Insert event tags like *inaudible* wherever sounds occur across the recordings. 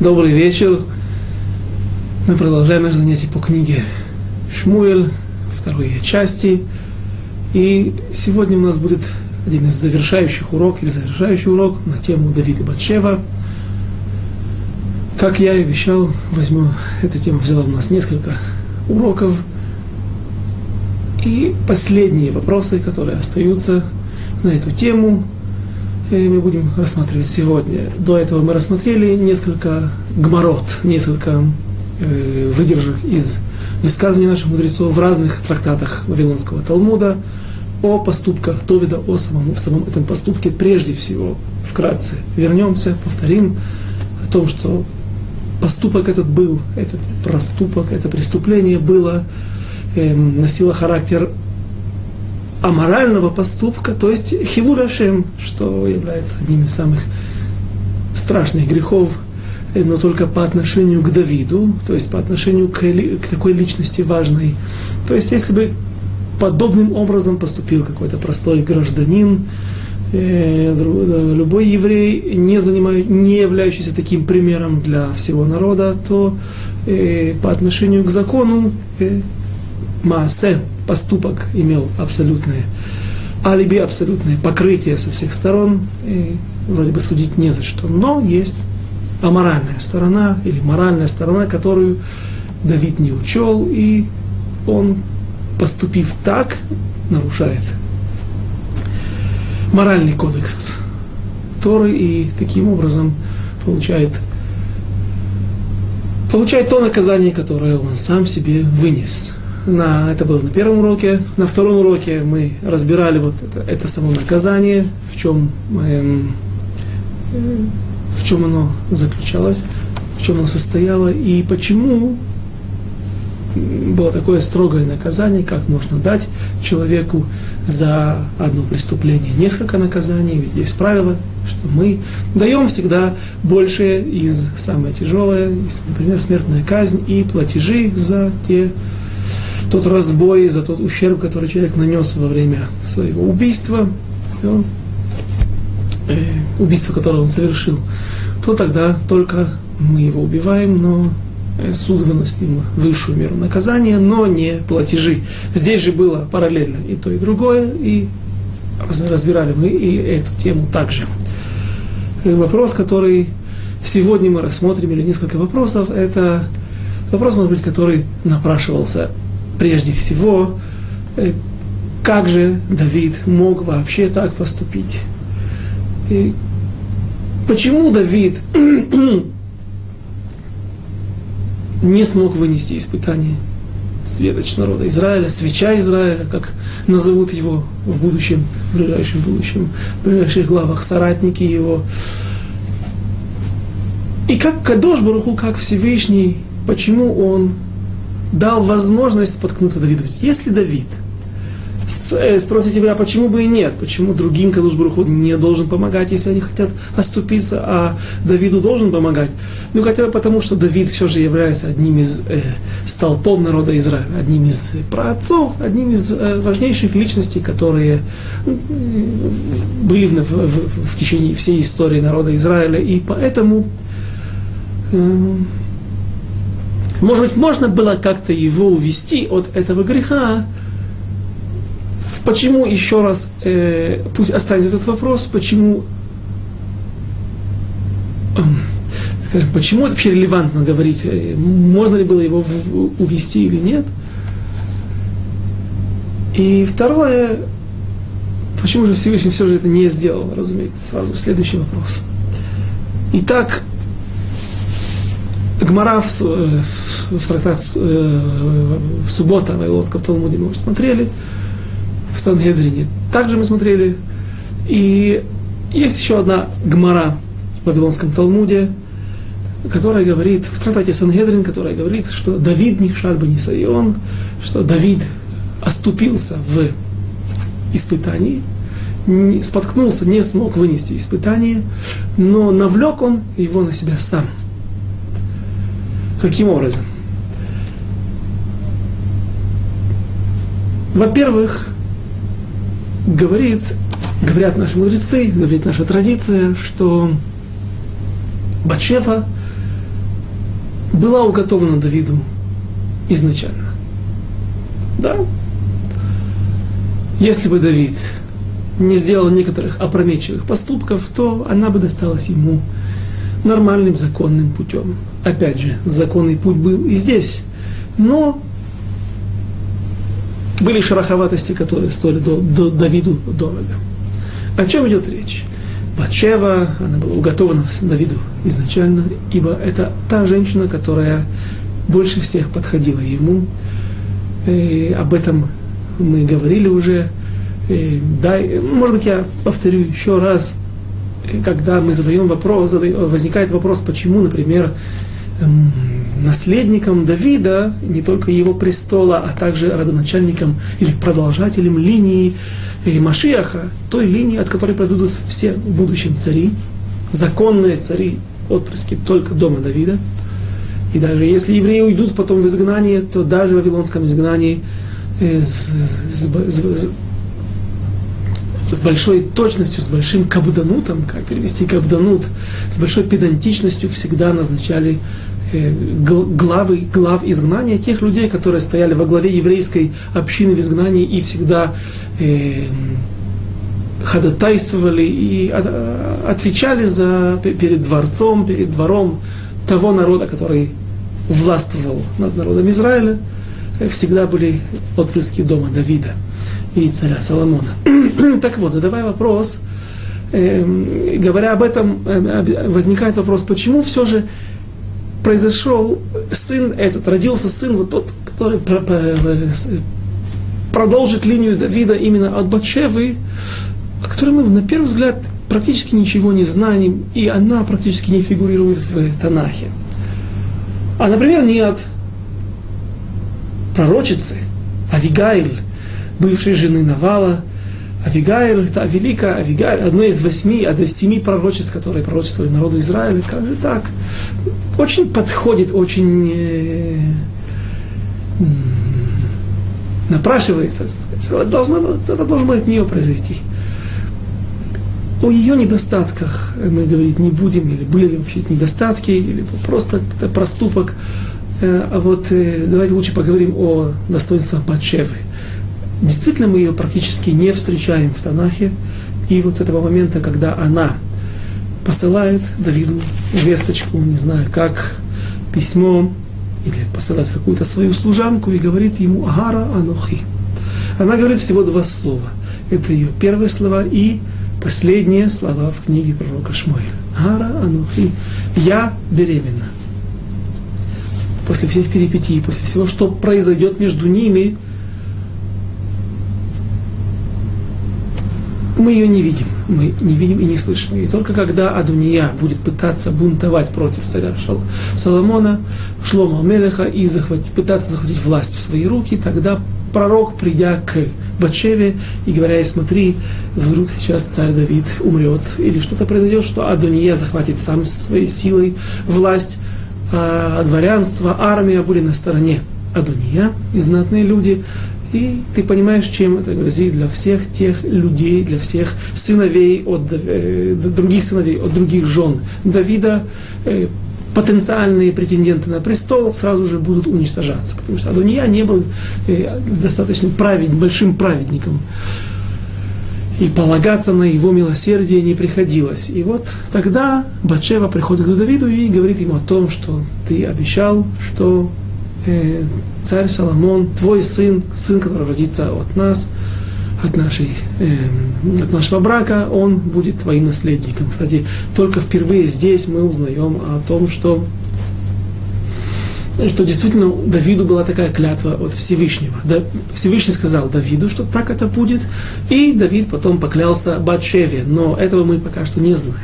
Добрый вечер. Мы продолжаем наше занятие по книге Шмуэль, второй части. И сегодня у нас будет один из завершающих уроков, или завершающий урок на тему Давида Батшева. Как я и обещал, возьму, эта тема взяла у нас несколько уроков. И последние вопросы, которые остаются на эту тему, мы будем рассматривать сегодня. До этого мы рассмотрели несколько гморот, несколько э, выдержек из высказываний наших мудрецов в разных трактатах Вавилонского Талмуда о поступках Довида, о самом, самом этом поступке прежде всего. Вкратце вернемся, повторим о том, что поступок этот был, этот проступок, это преступление было, э, носило характер аморального поступка, то есть хилурашем, что является одним из самых страшных грехов, э, но только по отношению к Давиду, то есть по отношению к, к такой личности важной. То есть если бы подобным образом поступил какой-то простой гражданин, э, э, любой еврей, не, занимаю, не являющийся таким примером для всего народа, то по отношению к закону Маасе, поступок имел абсолютное алиби, абсолютное покрытие со всех сторон, и вроде бы судить не за что. Но есть аморальная сторона или моральная сторона, которую Давид не учел, и он, поступив так, нарушает моральный кодекс Торы и таким образом получает, получает то наказание, которое он сам себе вынес на, это было на первом уроке. На втором уроке мы разбирали вот это, это само наказание, в чем, эм, в чем оно заключалось, в чем оно состояло и почему было такое строгое наказание, как можно дать человеку за одно преступление несколько наказаний, ведь есть правило, что мы даем всегда больше из самое тяжелое, например, смертная казнь и платежи за те тот разбой, за тот ущерб, который человек нанес во время своего убийства, все, э, убийство, которое он совершил, то тогда только мы его убиваем, но э, суд выносит ему высшую меру наказания, но не платежи. Здесь же было параллельно и то, и другое, и разбирали мы и эту тему также. И вопрос, который сегодня мы рассмотрим, или несколько вопросов, это вопрос, может быть, который напрашивался прежде всего, э, как же Давид мог вообще так поступить? И почему Давид *clears throat* не смог вынести испытание светоч народа Израиля, свеча Израиля, как назовут его в будущем, в ближайшем будущем, в ближайших главах, соратники его. И как Кадош Баруху, как Всевышний, почему он дал возможность споткнуться Давиду. Если Давид, э, спросите вы, а почему бы и нет? Почему другим Кадуш не должен помогать, если они хотят оступиться, а Давиду должен помогать? Ну, хотя бы потому, что Давид все же является одним из э, столпов народа Израиля, одним из праотцов, одним из э, важнейших личностей, которые э, были в, в, в, в течение всей истории народа Израиля, и поэтому... Э, может быть, можно было как-то его увести от этого греха. Почему, еще раз, э, пусть останется этот вопрос, почему, э, скажем, почему это вообще релевантно говорить, э, можно ли было его в, увести или нет. И второе, почему же Всевышний все же это не сделал, разумеется, сразу следующий вопрос. Итак, Гмара в, в, в трактат э, в суббота в Вавилонском Талмуде мы уже смотрели, в Сангедрине также мы смотрели. И есть еще одна Гмара в Вавилонском Талмуде, которая говорит, в трактате Сангедрин, которая говорит, что Давид не шальба не сайон, что Давид оступился в испытании, споткнулся, не смог вынести испытание, но навлек он его на себя сам – Каким образом? Во-первых, говорит, говорят наши мудрецы, говорит наша традиция, что Батшева была уготована Давиду изначально. Да. Если бы Давид не сделал некоторых опрометчивых поступков, то она бы досталась ему нормальным законным путем. Опять же, законный путь был и здесь. Но были шероховатости, которые стоили до, до Давиду дорого. О чем идет речь? Батшева, она была уготована Давиду изначально, ибо это та женщина, которая больше всех подходила ему. И об этом мы говорили уже. И, да, может быть, я повторю еще раз, когда мы задаем вопрос, возникает вопрос, почему, например, наследником Давида, не только его престола, а также родоначальником или продолжателем линии э, Машиаха, той линии, от которой произойдут все будущие цари, законные цари, отпрыски только дома Давида. И даже если евреи уйдут потом в изгнание, то даже в вавилонском изгнании э, с, большой точностью, с большим кабданутом, как перевести кабданут, с большой педантичностью всегда назначали э, главы, глав изгнания тех людей, которые стояли во главе еврейской общины в изгнании и всегда э, ходатайствовали и отвечали за, перед дворцом, перед двором того народа, который властвовал над народом Израиля, всегда были отпрыски дома Давида и царя Соломона. *clears throat* так вот, задавая вопрос, э, говоря об этом, э, возникает вопрос, почему все же произошел сын этот, родился сын вот тот, который продолжит линию Давида именно от Батшевы, о которой мы на первый взгляд практически ничего не знаем, и она практически не фигурирует в Танахе. А, например, не от пророчицы Авигайль, бывшей жены Навала. Авигаиль, это великая Авигаиль, одно из восьми, одно из семи пророчеств, которые пророчествовали народу Израиля, как же так, очень подходит, очень э, напрашивается, что должно, это должно от нее произойти. О ее недостатках мы говорить не будем, или были ли вообще недостатки, или просто проступок. Э, а вот э, давайте лучше поговорим о достоинствах Батшевы. Действительно, мы ее практически не встречаем в Танахе. И вот с этого момента, когда она посылает Давиду весточку, не знаю как, письмо, или посылает какую-то свою служанку и говорит ему «Агара Анухи». Она говорит всего два слова. Это ее первые слова и последние слова в книге пророка Шмуэля. «Агара Анухи». «Я беременна». После всех перипетий, после всего, что произойдет между ними – мы ее не видим. Мы не видим и не слышим. И только когда Адуния будет пытаться бунтовать против царя Соломона, Шлома Мелеха и захватить, пытаться захватить власть в свои руки, тогда пророк, придя к Батшеве и говоря ей, смотри, вдруг сейчас царь Давид умрет, или что-то произойдет, что Адония захватит сам своей силой власть, а дворянство, армия были на стороне Адония, и знатные люди и ты понимаешь, чем это грозит для всех тех людей, для всех сыновей от э, других сыновей, от других жен Давида, э, потенциальные претенденты на престол сразу же будут уничтожаться. Потому что Адония не был э, достаточно правед, большим праведником. И полагаться на его милосердие не приходилось. И вот тогда Батшева приходит к Давиду и говорит ему о том, что ты обещал, что э, царь Соломон, твой сын, сын, который родится от нас, от, нашей, э, от нашего брака, он будет твоим наследником. Кстати, только впервые здесь мы узнаем о том, что что действительно Давиду была такая клятва от Всевышнего. Да, Всевышний сказал Давиду, что так это будет, и Давид потом поклялся Батшеве, но этого мы пока что не знаем.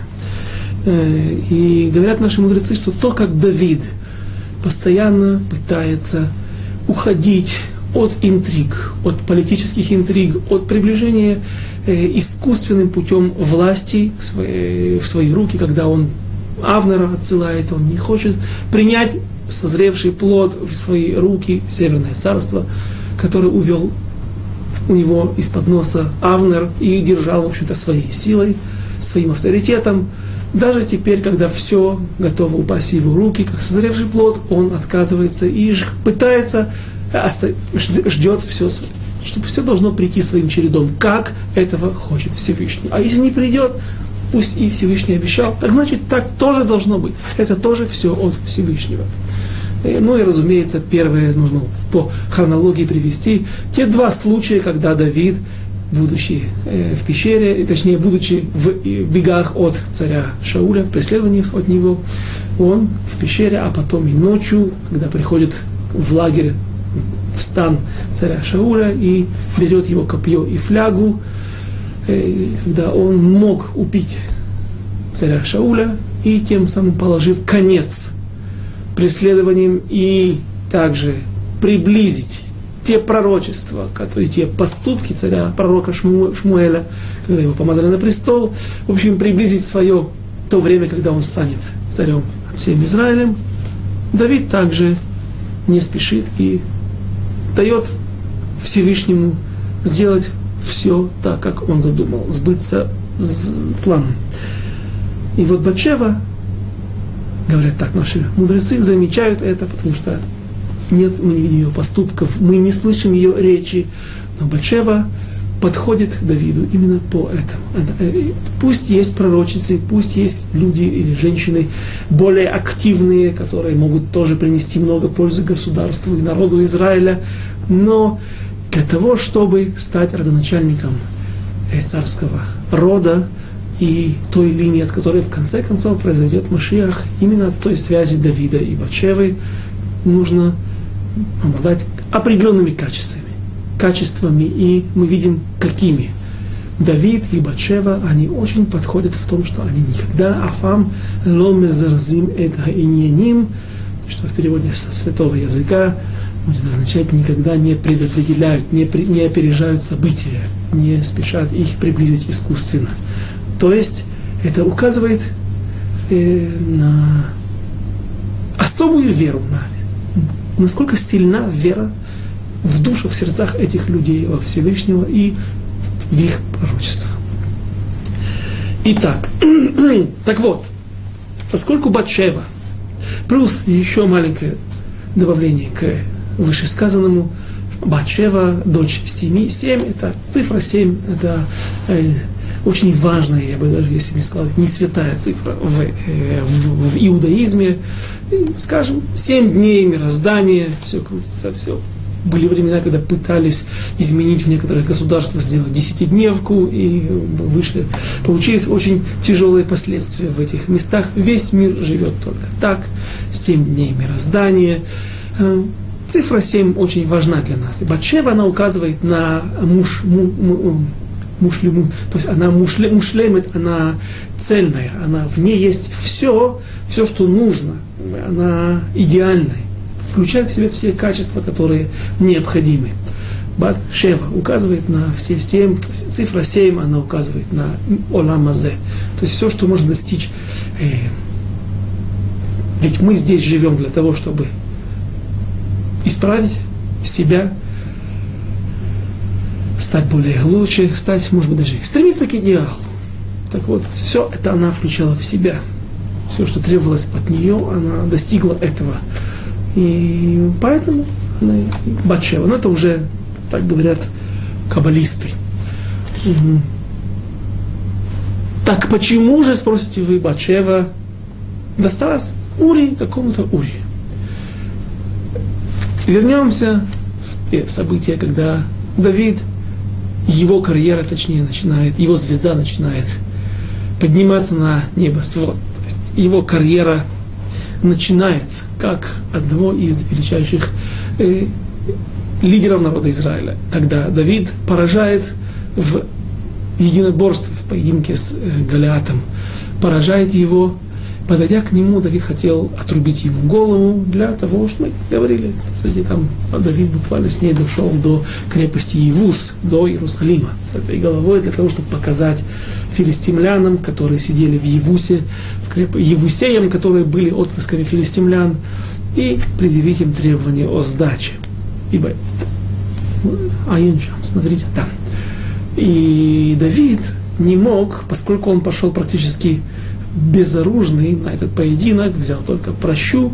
Э, и говорят наши мудрецы, что то, как Давид – постоянно пытается уходить от интриг, от политических интриг, от приближения э, искусственным путем власти в свои, в свои руки, когда он Авнера отсылает, он не хочет принять созревший плод в свои руки, Северное царство, которое увел у него из-под носа Авнер и держал, в общем-то, своей силой, своим авторитетом. Даже теперь, когда все готово упасть в его руки, как созревший плод, он отказывается и пытается, ждет все, чтобы все должно прийти своим чередом, как этого хочет Всевышний. А если не придет, пусть и Всевышний обещал, так значит так тоже должно быть. Это тоже все от Всевышнего. Э, ну и, разумеется, первое нужно по хронологии привести. Те два случая, когда Давид, будучи э, в пещере, точнее, будучи в бегах от царя Шауля, в преследованиях от него, он в пещере, а потом и ночью, когда приходит в лагерь, в стан царя Шауля и берет его копье и флягу, э, когда он мог убить царя Шауля и тем самым положив конец преследованием и также приблизить те пророчества, которые, те поступки царя, пророка Шму, Шмуэля, когда его помазали на престол, в общем, приблизить свое то время, когда он станет царем всем Израилем, Давид также не спешит и дает Всевышнему сделать все так, как он задумал, сбыться с планом. И вот Бачева говорят так наши мудрецы, замечают это, потому что нет, мы не видим ее поступков, мы не слышим ее речи. Но Батшева подходит к Давиду именно по этому. Э, пусть есть пророчицы, пусть есть люди или женщины более активные, которые могут тоже принести много пользы государству и народу Израиля, но для того, чтобы стать родоначальником э, царского рода, и той линии, от которой в конце концов произойдет Машиах, именно от той связи Давида и Бачевы, нужно обладать определенными качествами. Качествами, и мы видим, какими. Давид и Бачева, они очень подходят в том, что они никогда афам ломезарзим это иньяним, что в переводе со святого языка будет означать никогда не предопределяют, не, при, не опережают события, не спешат их приблизить искусственно. То есть это указывает э, на особую веру, на насколько сильна вера в душу, в сердцах этих людей, во Всевышнего и в их пророчество. Итак, *clears throat* так вот, поскольку Батшева, плюс еще маленькое добавление к вышесказанному, Батшева, дочь семи, семь, это цифра семь, это э, очень важная, я бы даже, если бы сказал, не святая цифра в, э, в, в иудаизме. И, скажем, семь дней мироздания, все крутится, все. Были времена, когда пытались изменить в некоторых государствах, сделать десятидневку, и вышли, получились очень тяжелые последствия в этих местах. Весь мир живет только так. Семь дней мироздания. Э, цифра 7 очень важна для нас. И Батшева, она указывает на муж, му, му, мушлему, то есть она мушле, мушлемет, она цельная, она в ней есть все, все, что нужно, она идеальная, включает в себя все качества, которые необходимы. Бат Шева указывает на все семь, цифра семь, она указывает на Оламазе, то есть все, что можно достичь. Э, ведь мы здесь живем для того, чтобы исправить себя, стать более лучше, стать, может быть, даже стремиться к идеалу. Так вот, все это она включала в себя. Все, что требовалось от нее, она достигла этого. И поэтому она Батшева. Но это уже, так говорят, каббалисты. Угу. Так почему же, спросите вы, Батшева досталась Ури, какому-то Ури? Вернемся в те события, когда Давид его карьера, точнее, начинает, его звезда начинает подниматься на небосвод. То есть его карьера начинается как одного из величайших э, лидеров народа Израиля, когда Давид поражает в единоборстве, в поединке с э, Голиатом, поражает его Подойдя к нему, Давид хотел отрубить ему голову для того, что мы говорили, кстати, там Давид буквально с ней дошел до крепости Евус, до Иерусалима, с этой головой, для того, чтобы показать филистимлянам, которые сидели в Евусе, в креп... Евусеям, которые были отпрысками филистимлян, и предъявить им требования о сдаче. Ибо Аиншам, смотрите там. И Давид не мог, поскольку он пошел практически безоружный на этот поединок, взял только прощу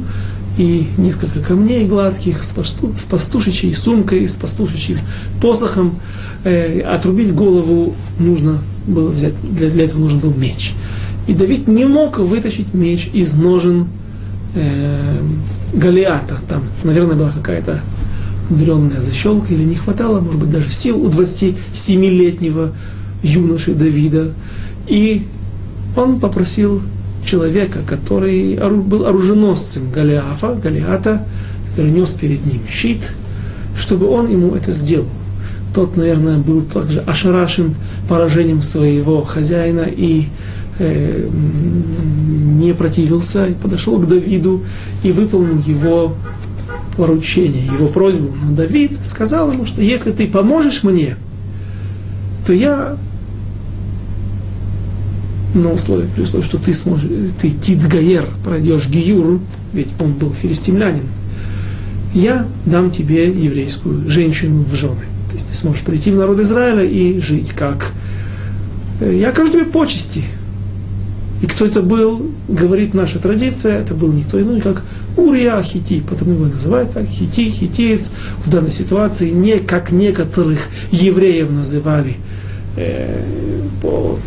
и несколько камней гладких с, пасту, с пастушечьей сумкой, с пастушечьим посохом. Э, отрубить голову нужно было взять, для, для этого нужен был меч. И Давид не мог вытащить меч из ножен э, Голиата. Там, наверное, была какая-то мудренная защелка, или не хватало, может быть, даже сил у 27-летнего юноши Давида. И он попросил человека, который был оруженосцем Голиафа, Голиата, который нес перед ним щит, чтобы он ему это сделал. Тот, наверное, был также ошарашен поражением своего хозяина и э, не противился, и подошел к Давиду и выполнил его поручение, его просьбу. Но Давид сказал ему, что если ты поможешь мне, то я на условие, при условии, что ты сможешь, ты Тидгаер, пройдешь Гиюр, ведь он был филистимлянин, я дам тебе еврейскую женщину в жены. То есть ты сможешь прийти в народ Израиля и жить как... Э, я окажу тебе почести. И кто это был, говорит наша традиция, это был никто иной, как Урия Хити, потому его называют так, Хити, хитиец, в данной ситуации не как некоторых евреев называли э, по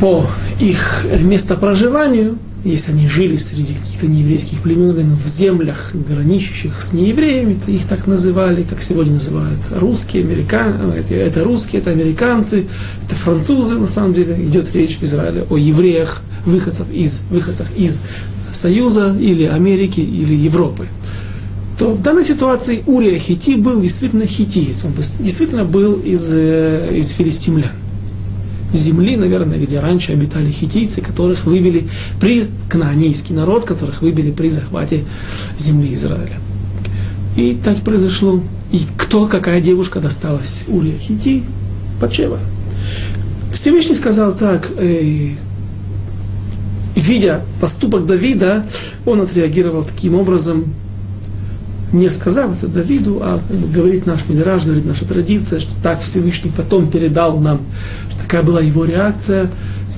по их местопроживанию, если они жили среди каких-то нееврейских племен в землях, граничащих с неевреями, то их так называли, как сегодня называют русские, американцы, это, это русские, это американцы, это французы, на самом деле, идет речь в Израиле о евреях, выходцев из, выходцах из Союза или Америки или Европы. То в данной ситуации Урия Хити был действительно хитиец, он действительно был из, э, из филистимлян земли, наверное, где раньше обитали хитийцы, которых выбили при кнаанейский народ, которых выбили при захвате земли Израиля. И так произошло. И кто, какая девушка досталась Урия Хити? Пачева. Всевышний сказал так, э, видя поступок Давида, он отреагировал таким образом, не сказав это Давиду, а как бы, говорит наш Мидраж, говорит наша традиция, что так Всевышний потом передал нам, что такая была его реакция,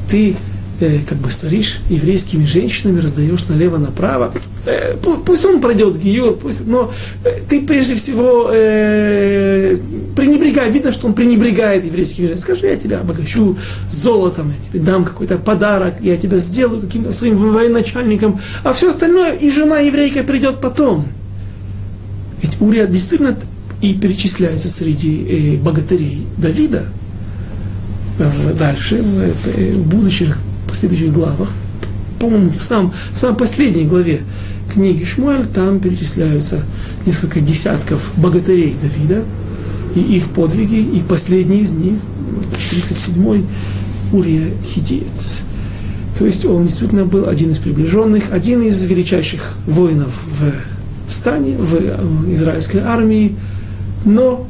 ты э, как бы соришь еврейскими женщинами, раздаешь налево-направо, э, пусть он пройдет Гиюр, пусть, но э, ты прежде всего э, пренебрегай, видно, что он пренебрегает еврейскими женщинами, скажи, я тебя обогащу золотом, я тебе дам какой-то подарок, я тебя сделаю каким-то своим военачальником, а все остальное, и жена еврейка придет потом. Ведь Урия действительно и перечисляется среди э, богатырей Давида. В, дальше, в, э, будущих последующих главах, по-моему, в, сам, в самой последней главе книги Шмуэль, там перечисляются несколько десятков богатырей Давида и их подвиги, и последний из них, 37-й, Урия Хидеец. То есть он действительно был один из приближенных, один из величайших воинов в стане, в израильской армии, но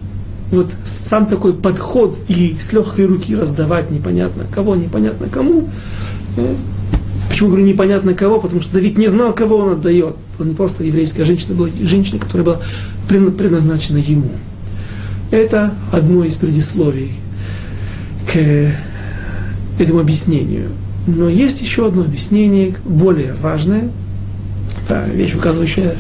вот сам такой подход и с легкой руки раздавать непонятно кого, непонятно кому. Э, почему говорю непонятно кого? Потому что Давид не знал, кого он отдает. Он не просто еврейская женщина, была женщина, которая была предназначена ему. Это одно из предисловий к этому объяснению. Но есть еще одно объяснение, более важное, та вещь, указывающая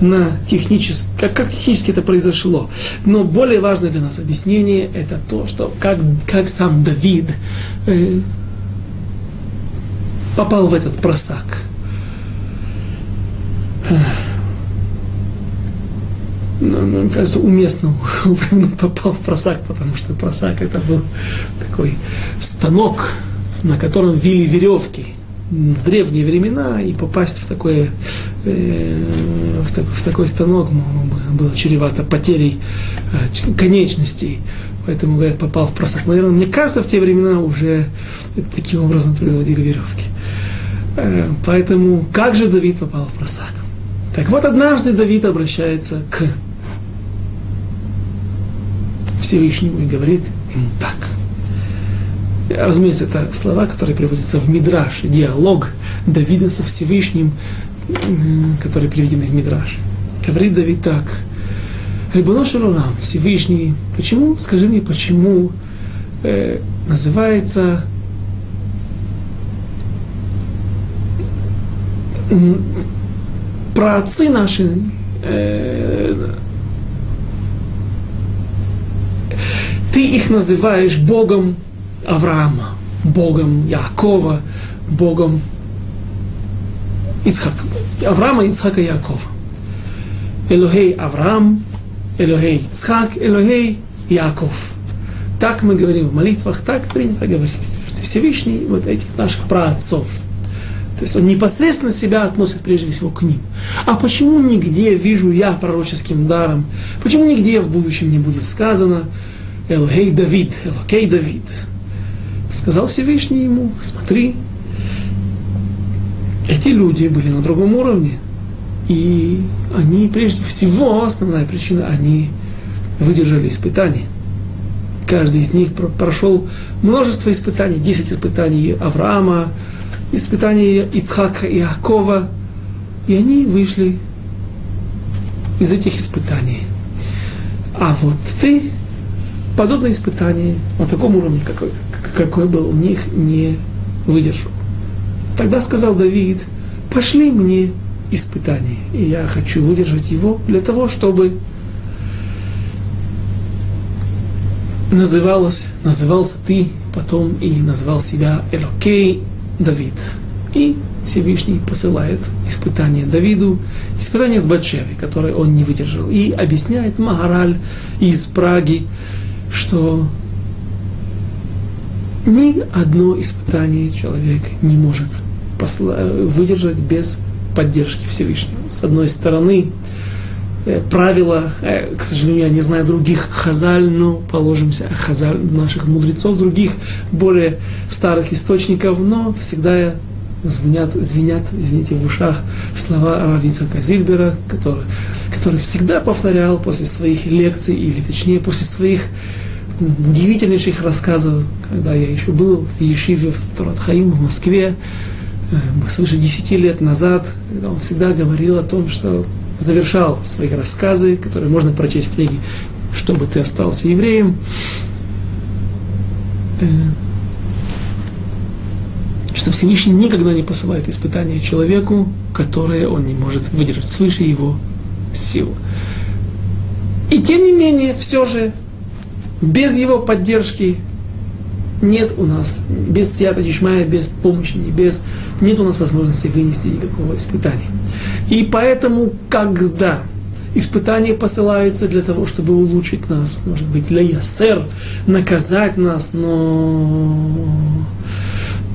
на технически, как, как технически это произошло. Но более важное для нас объяснение это то, что как, как сам Давид э, попал в этот просак. Ну, ну, мне кажется, уместно *laughs* попал в просак, потому что просак это был такой станок, на котором вили веревки в древние времена и попасть в такое э, в, так, в такой станок было чревато потерей э, конечностей. Поэтому, говорят, попал в просак. Наверное, мне кажется, в те времена уже таким образом производили веревки. Э, поэтому, как же Давид попал в просак? Так вот, однажды Давид обращается к Всевышнему и говорит ему так – Разумеется, это слова, которые приводятся в Мидраш, диалог Давида со Всевышним, которые приведены в Мидраш. Говорит Давид так. Рибоно Шалолам, Всевышний, почему, скажи мне, почему э, называется про отцы наши э, ты их называешь Богом Авраама, Богом Якова, Богом Ицхака. Авраама, Ицхака, Якова. Элохей Авраам, Элохей Ицхак, Элохей Яков. Так мы говорим в молитвах, так принято говорить. Всевышний вот этих наших праотцов. То есть он непосредственно себя относит прежде всего к ним. А почему нигде вижу я пророческим даром? Почему нигде в будущем не будет сказано Элохей Давид, Элокей Давид? Сказал Всевышний ему, смотри, эти люди были на другом уровне. И они, прежде всего, основная причина, они выдержали испытания. Каждый из них прошел множество испытаний, 10 испытаний Авраама, испытания Ицхака и Акова, и они вышли из этих испытаний. А вот ты подобное испытание на таком уровне, какой, какой был у них, не выдержал. Тогда сказал Давид, пошли мне испытание, и я хочу выдержать его для того, чтобы называлось, назывался ты потом и назвал себя Элокей Давид. И Всевышний посылает испытание Давиду, испытание с Батшевой, которое он не выдержал. И объясняет Магараль из Праги, что ни одно испытание человек не может выдержать без поддержки Всевышнего. С одной стороны, э, правила, э, к сожалению, я не знаю других хазаль, но положимся хазаль наших мудрецов, других более старых источников, но всегда звенят, звенят, извините, в ушах слова Равица Казильбера, который, который всегда повторял после своих лекций, или точнее после своих удивительнейших рассказов, когда я еще был в Ешиве в Туратхаим в Москве, Э, свыше десяти лет назад, когда он всегда говорил о том, что завершал свои рассказы, которые можно прочесть в книге «Чтобы ты остался евреем», э, что Всевышний никогда не посылает испытания человеку, которое он не может выдержать свыше его сил. И тем не менее, все же, без его поддержки нет у нас, без сията дишмая, без помощи, без, нет у нас возможности вынести никакого испытания. И поэтому, когда испытание посылается для того, чтобы улучшить нас, может быть, для ясер, наказать нас, но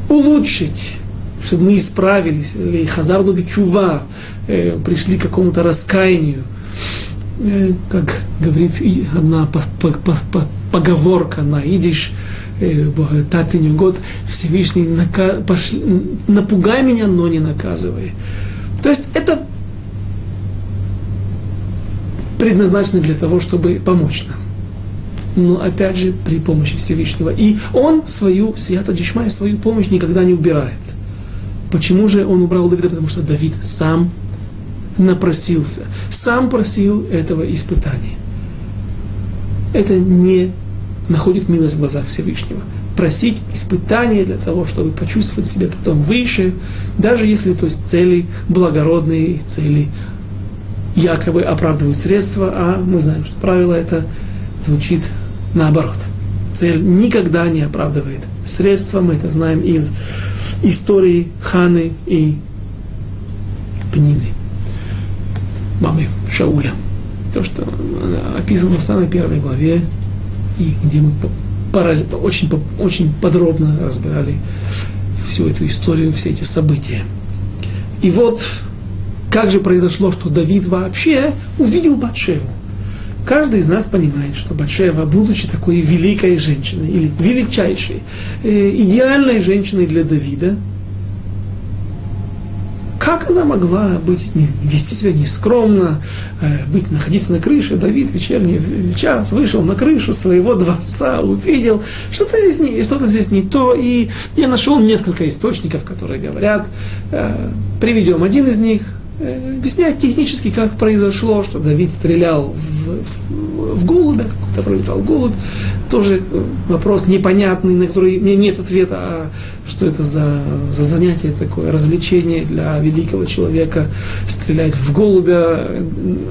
улучшить, чтобы мы исправились, или хазарду бичува, э, пришли к какому-то раскаянию, как говорит одна поговорка на идиш, богататыню год, Всевышний нака... пошли... напугай меня, но не наказывай. То есть это предназначено для того, чтобы помочь нам. Но опять же при помощи Всевышнего. И он свою, Сията Дишмай, свою помощь никогда не убирает. Почему же он убрал Давида? Потому что Давид сам напросился, сам просил этого испытания. Это не находит милость в глазах Всевышнего. Просить испытания для того, чтобы почувствовать себя потом выше, даже если то есть цели благородные, цели якобы оправдывают средства, а мы знаем, что правило это звучит наоборот. Цель никогда не оправдывает средства, мы это знаем из истории Ханы и Пнины, мамы Шауля. То, что описано в самой первой главе и где мы очень, очень подробно разбирали всю эту историю, все эти события. И вот как же произошло, что Давид вообще увидел Батшеву. Каждый из нас понимает, что Батшева, будучи такой великой женщиной, или величайшей, э, идеальной женщиной для Давида, как она могла быть, не, вести себя нескромно, э, быть, находиться на крыше? Давид вечерний час вышел на крышу своего дворца, увидел, что-то здесь не, что-то здесь не то, и я нашел несколько источников, которые говорят, э, приведем один из них, э, объясняет технически, как произошло, что Давид стрелял в, в, в голубя, какой-то пролетал голубь. Тоже э, вопрос непонятный, на который мне нет ответа, а что это за, за занятие такое, развлечение для великого человека, стрелять в голубя,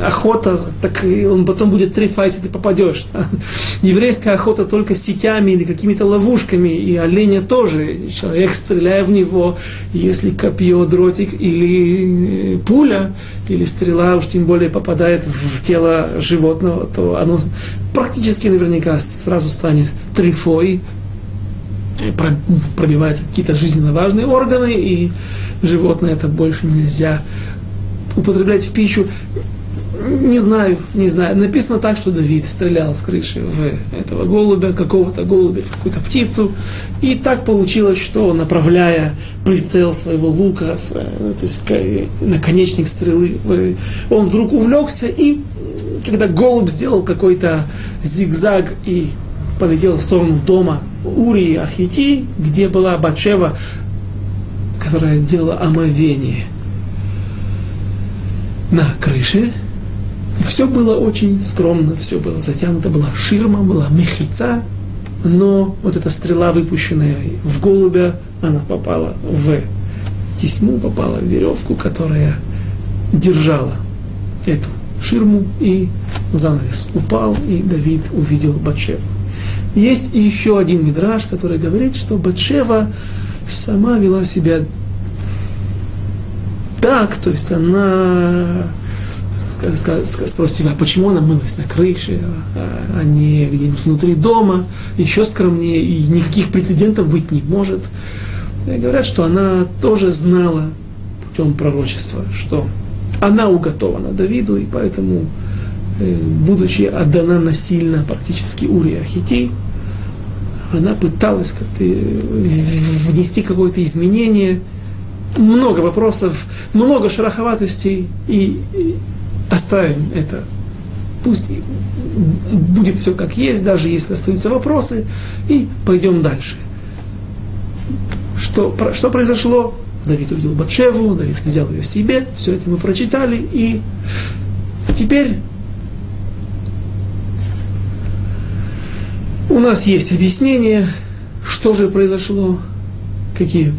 охота, так он потом будет трефа, если ты попадешь. *laughs* Еврейская охота только сетями или какими-то ловушками, и оленя тоже. Человек, стреляя в него, если копье, дротик или пуля, или стрела уж тем более попадает в тело животного, то оно практически наверняка сразу станет трифой, пробиваются какие-то жизненно важные органы, и животное это больше нельзя употреблять в пищу. Не знаю, не знаю. Написано так, что Давид стрелял с крыши в этого голубя, какого-то голубя, в какую-то птицу. И так получилось, что направляя прицел своего лука, то есть наконечник стрелы, он вдруг увлекся и когда голубь сделал какой-то зигзаг и полетел в сторону дома Урии Ахити, где была Батшева, которая делала омовение на крыше. Все было очень скромно, все было затянуто, была ширма, была мехица, но вот эта стрела, выпущенная в голубя, она попала в тесьму, попала в веревку, которая держала эту ширму, и занавес упал, и Давид увидел Батшеву. Есть еще один мидраж, который говорит, что Батшева сама вела себя так, то есть она спросите, а почему она мылась на крыше, а, а не где-нибудь внутри дома, еще скромнее, и никаких прецедентов быть не может. И говорят, что она тоже знала путем пророчества, что она уготована Давиду, и поэтому будучи отдана насильно практически Урия Хитей, она пыталась как-то э, внести какое-то изменение, много вопросов, много шероховатостей, и, и оставим это. Пусть будет все как есть, даже если остаются вопросы, и пойдем дальше. Что, что произошло? Давид увидел Батшеву, Давид взял ее себе, все это мы прочитали, и теперь У нас есть объяснение, что же произошло, какие,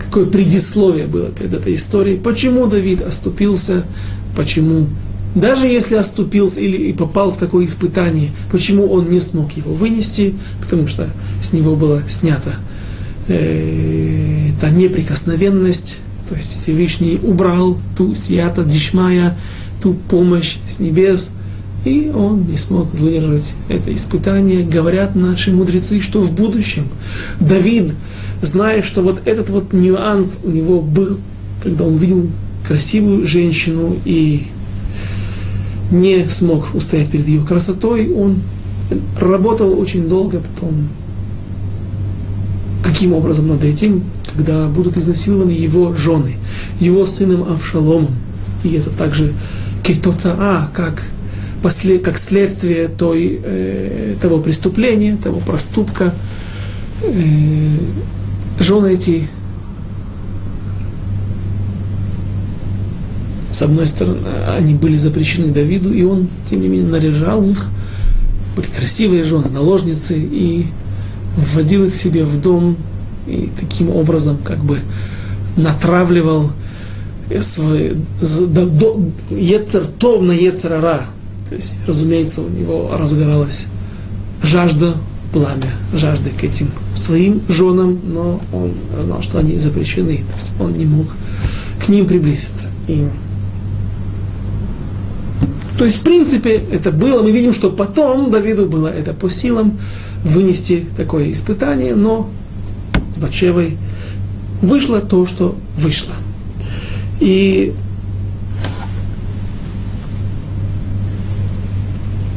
какое предисловие было перед этой историей, почему Давид оступился, почему, даже если оступился или попал в такое испытание, почему он не смог его вынести, потому что с него была снята э, та неприкосновенность, то есть Всевышний убрал ту сията дишмая, ту помощь с небес – и он не смог выдержать это испытание. Говорят наши мудрецы, что в будущем Давид, зная, что вот этот вот нюанс у него был, когда он видел красивую женщину и не смог устоять перед ее красотой, он работал очень долго, потом каким образом над этим, когда будут изнасилованы его жены, его сыном Авшаломом. И это также кетоцаа, как после, как следствие той, э, того преступления, того проступка, э, жены эти с одной стороны, они были запрещены Давиду, и он, тем не менее, наряжал их, были красивые жены, наложницы, и вводил их к себе в дом, и таким образом как бы натравливал свой ецер на ецерара, то есть, разумеется, у него разгоралась жажда, пламя жажды к этим своим женам, но он знал, что они запрещены, то есть он не мог к ним приблизиться. И... То есть, в принципе, это было, мы видим, что потом Давиду было это по силам вынести такое испытание, но с Батшевой вышло то, что вышло. И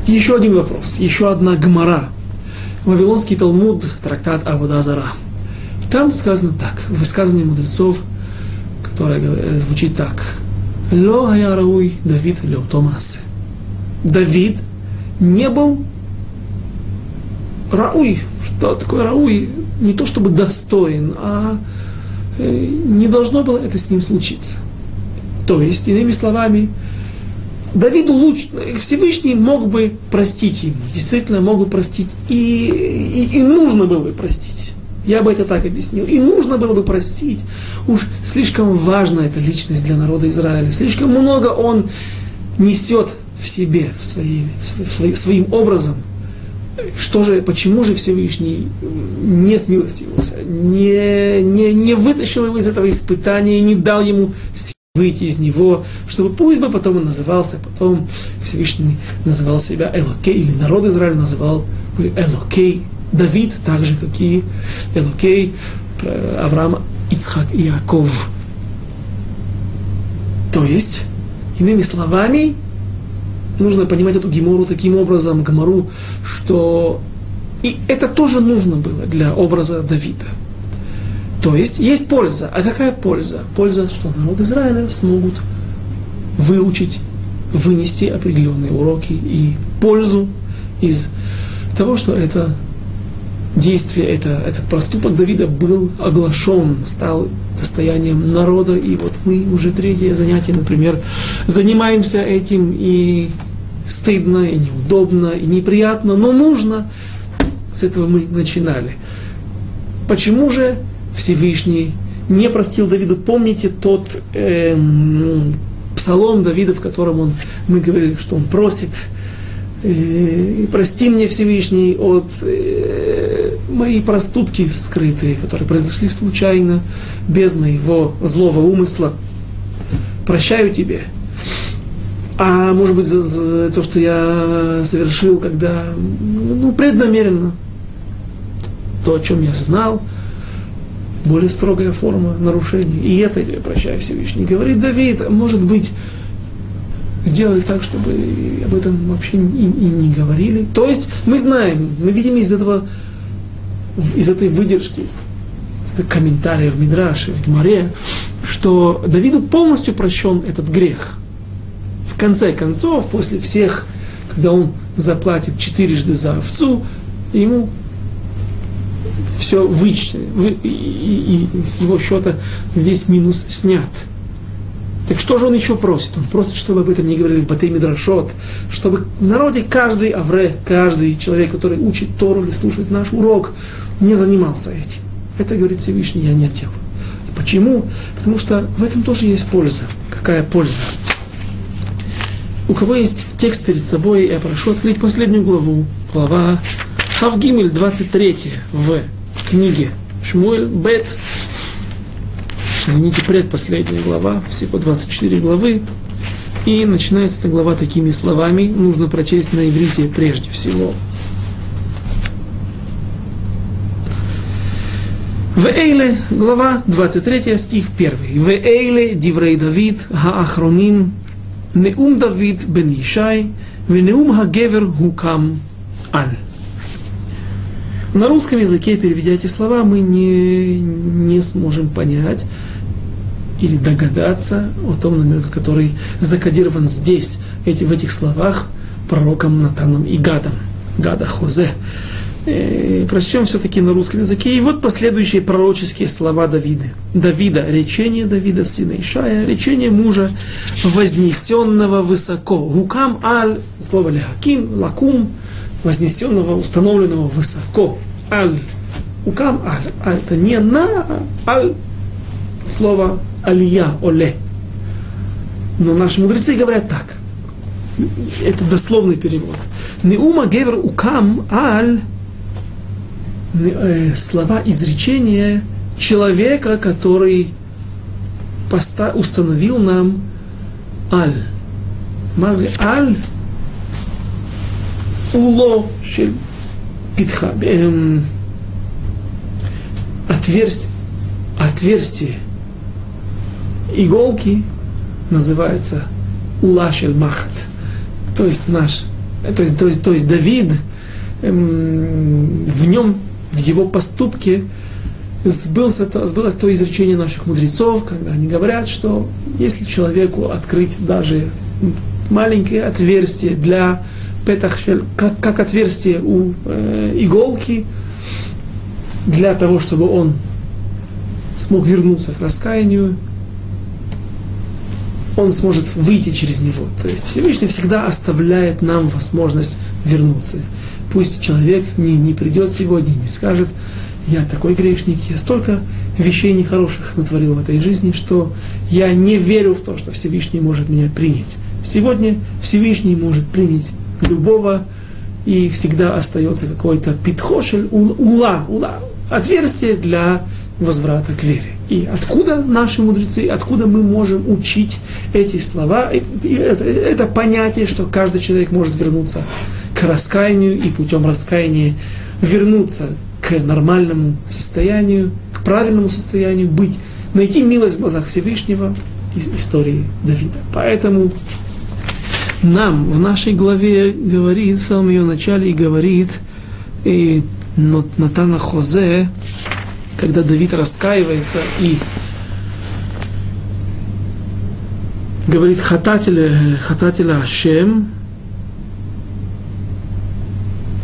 Еще один вопрос, еще одна гмара. Вавилонский Талмуд, трактат Аводазара. Там сказано так, в высказывании мудрецов, которое э, звучит так. Ло Рауй Давид Леотомасе. Давид не был Рауй. Что такое Рауй? Не то чтобы достоин, а э, не должно было это с ним случиться. То есть, иными словами, Давиду луч, Всевышний мог бы простить ему, действительно мог бы простить, и, и, и нужно было бы простить. Я бы это так объяснил. И нужно было бы простить. Уж слишком важна эта личность для народа Израиля. Слишком много он несет в себе, в своей, в своей, своим образом. Что же, почему же Всевышний не смилостивился, не, не, не вытащил его из этого испытания и не дал ему выйти из него, чтобы пусть бы потом он назывался, потом Всевышний называл себя Элокей, или народ Израиля называл бы Элокей, Давид, так же, как и Элокей, Авраам, Ицхак и Яков. То есть, иными словами, нужно понимать эту гемору таким образом, гемору, что и это тоже нужно было для образа Давида. То есть есть польза. А какая польза? Польза, что народ Израиля смогут выучить, вынести определенные уроки и пользу из того, что это действие, это, этот проступок Давида был оглашен, стал достоянием народа, и вот мы уже третье занятие, например, занимаемся этим, и стыдно, и неудобно, и неприятно, но нужно. С этого мы начинали. Почему же Всевышний не простил Давиду. Помните тот э, псалом Давида, в котором он, мы говорили, что он просит, э, прости мне Всевышний от э, мои проступки скрытые, которые произошли случайно, без моего злого умысла. Прощаю тебе. А может быть за, за то, что я совершил, когда ну, преднамеренно, то, о чем я знал – более строгая форма нарушений. И это тебе прощаю Всевышний. Говорит Давид, может быть, сделали так, чтобы об этом вообще и, и не говорили. То есть мы знаем, мы видим из этого, из этой выдержки, из этого комментария в Мидраше, в Гмаре, что Давиду полностью прощен этот грех. В конце концов, после всех, когда он заплатит четырежды за овцу, ему все вычтено, вы, и, и, и с его счета весь минус снят. Так что же он еще просит? Он просит, чтобы об этом не говорили в Батей Мидрашот, чтобы в народе каждый авре, каждый человек, который учит Тору или слушает наш урок, не занимался этим. Это, говорит Всевышний, я не сделаю. Почему? Потому что в этом тоже есть польза. Какая польза? У кого есть текст перед собой, я прошу открыть последнюю главу. Глава Хавгимель, 23 в в книге Шмуэль Бет, извините, предпоследняя глава, всего 24 главы, и начинается эта глава такими словами, нужно прочесть на иврите прежде всего. Вейле, глава 23, стих 1. Вейле, диврей Давид, хаахроним, неум Давид бен Ишай, венеум хагевер гукам аль. На русском языке, переведя эти слова, мы не, не сможем понять или догадаться о том намеке, который закодирован здесь, эти, в этих словах, пророком Натаном и Гадом. Гада Хозе. Э, прочтем все-таки на русском языке. И вот последующие пророческие слова Давида. Давида, речение Давида, сына Ишая, речение мужа, вознесенного высоко. Гукам аль, слово лехаким, лакум, вознесенного, установленного высоко. Аль. Укам аль. Аль. Это не на, аль. Слово алия, оле. Но наши мудрецы говорят так. Это дословный перевод. Неума гевер укам аль э, слова изречения человека, который поста- установил нам аль. Мази аль уло шель питха, эм, отверстие, отверстие иголки называется улашель махат. То есть наш, то есть, то есть, то есть Давид, эм, в нем, в его поступке сбылось то, сбылось то изречение наших мудрецов, когда они говорят, что если человеку открыть даже маленькое отверстие для петах, как, как отверстие у э, иголки, для того, чтобы он смог вернуться к раскаянию, он сможет выйти через него. То есть Всевышний всегда оставляет нам возможность вернуться. Пусть человек не, не придет сегодня, не скажет, я такой грешник, я столько вещей нехороших натворил в этой жизни, что я не верю в то, что Всевышний может меня принять. Сегодня Всевышний может принять любого, и всегда остается какой-то питхошель, ула, ула, отверстие для возврата к вере. И откуда наши мудрецы, откуда мы можем учить эти слова, это, это понятие, что каждый человек может вернуться к раскаянию и путем раскаяния вернуться к нормальному состоянию, к правильному состоянию, быть, найти милость в глазах Всевышнего из истории Давида. Поэтому нам в нашей главе говорит, в самом ее начале и говорит, и Натана Хозе, когда Давид раскаивается и говорит хатателя, хатателя Ашем,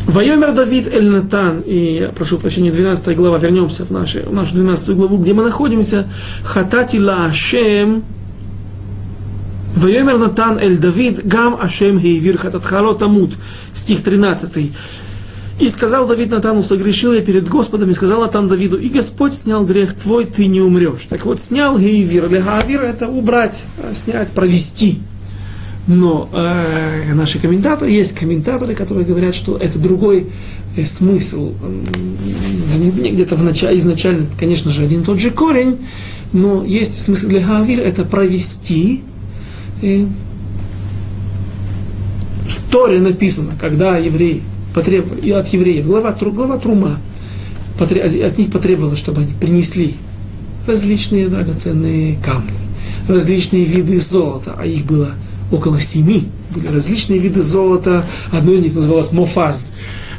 Вайомер Давид Эль Натан, и прошу прощения, 12 глава, вернемся в, наши, в нашу 12 главу, где мы находимся, Хататила Ашем, Вайомер Натан Эль Давид, Гам Ашем Хейвир Хататхало Тамут, стих 13. И сказал Давид Натану, согрешил я перед Господом, и сказал Натан Давиду, и Господь снял грех твой, ты не умрешь. Так вот, снял Гейвир. Легаавир это убрать, э, снять, провести. Но э, наши комментаторы, есть комментаторы, которые говорят, что это другой э, смысл. Где-то в начале, изначально, конечно же, один и тот же корень, но есть смысл для Гавир, это провести. И в Торе написано, когда евреи потребовали, и от евреев, глава, глава Трума, от них потребовалось, чтобы они принесли различные драгоценные камни, различные виды золота, а их было около семи. Были различные виды золота. Одно из них называлось мофаз.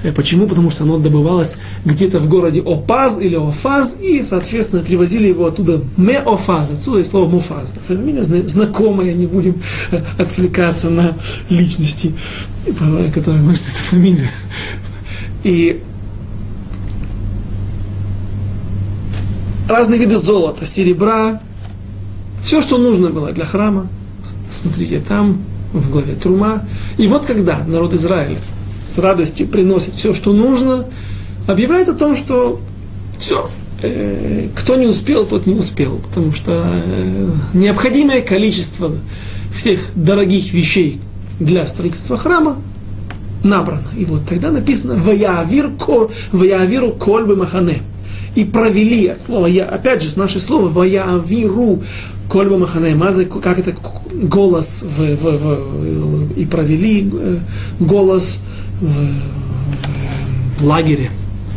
Э, почему? Потому что оно добывалось где-то в городе Опаз или Офаз, и, соответственно, привозили его оттуда Меофаз, отсюда и слово Муфаз. Фамилия знакомая, не будем э, отвлекаться на личности, которые носят эту фамилию. И разные виды золота, серебра, все, что нужно было для храма, смотрите, там, в главе Трума. И вот когда народ Израиля с радостью приносит все, что нужно, объявляет о том, что все, э, кто не успел, тот не успел, потому что э, необходимое количество всех дорогих вещей для строительства храма набрано. И вот тогда написано «Ваявиру кольбы махане» и провели от слова я, опять же, наше слово «Ваявиру Кольба Махане Мазы, как это голос в, в, в, и провели э, голос лагере,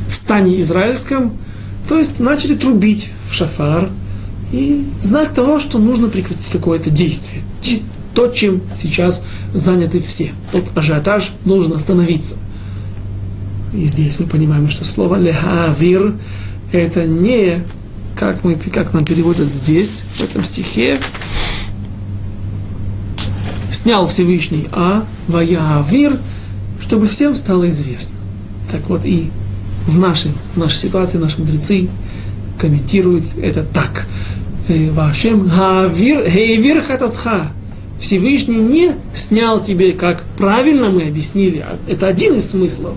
в стане израильском, то есть начали трубить в шафар, и знак того, что нужно прекратить какое-то действие. То, чем сейчас заняты все. Тот ажиотаж должен остановиться. И здесь мы понимаем, что слово лехавир это не как, мы, как нам переводят здесь, в этом стихе, снял Всевышний А, Ваявир, чтобы всем стало известно. Так вот и в нашей, в нашей ситуации наши мудрецы комментируют это так. «Э, Вашем Хейвир Хататха. Всевышний не снял тебе, как правильно мы объяснили, а это один из смыслов,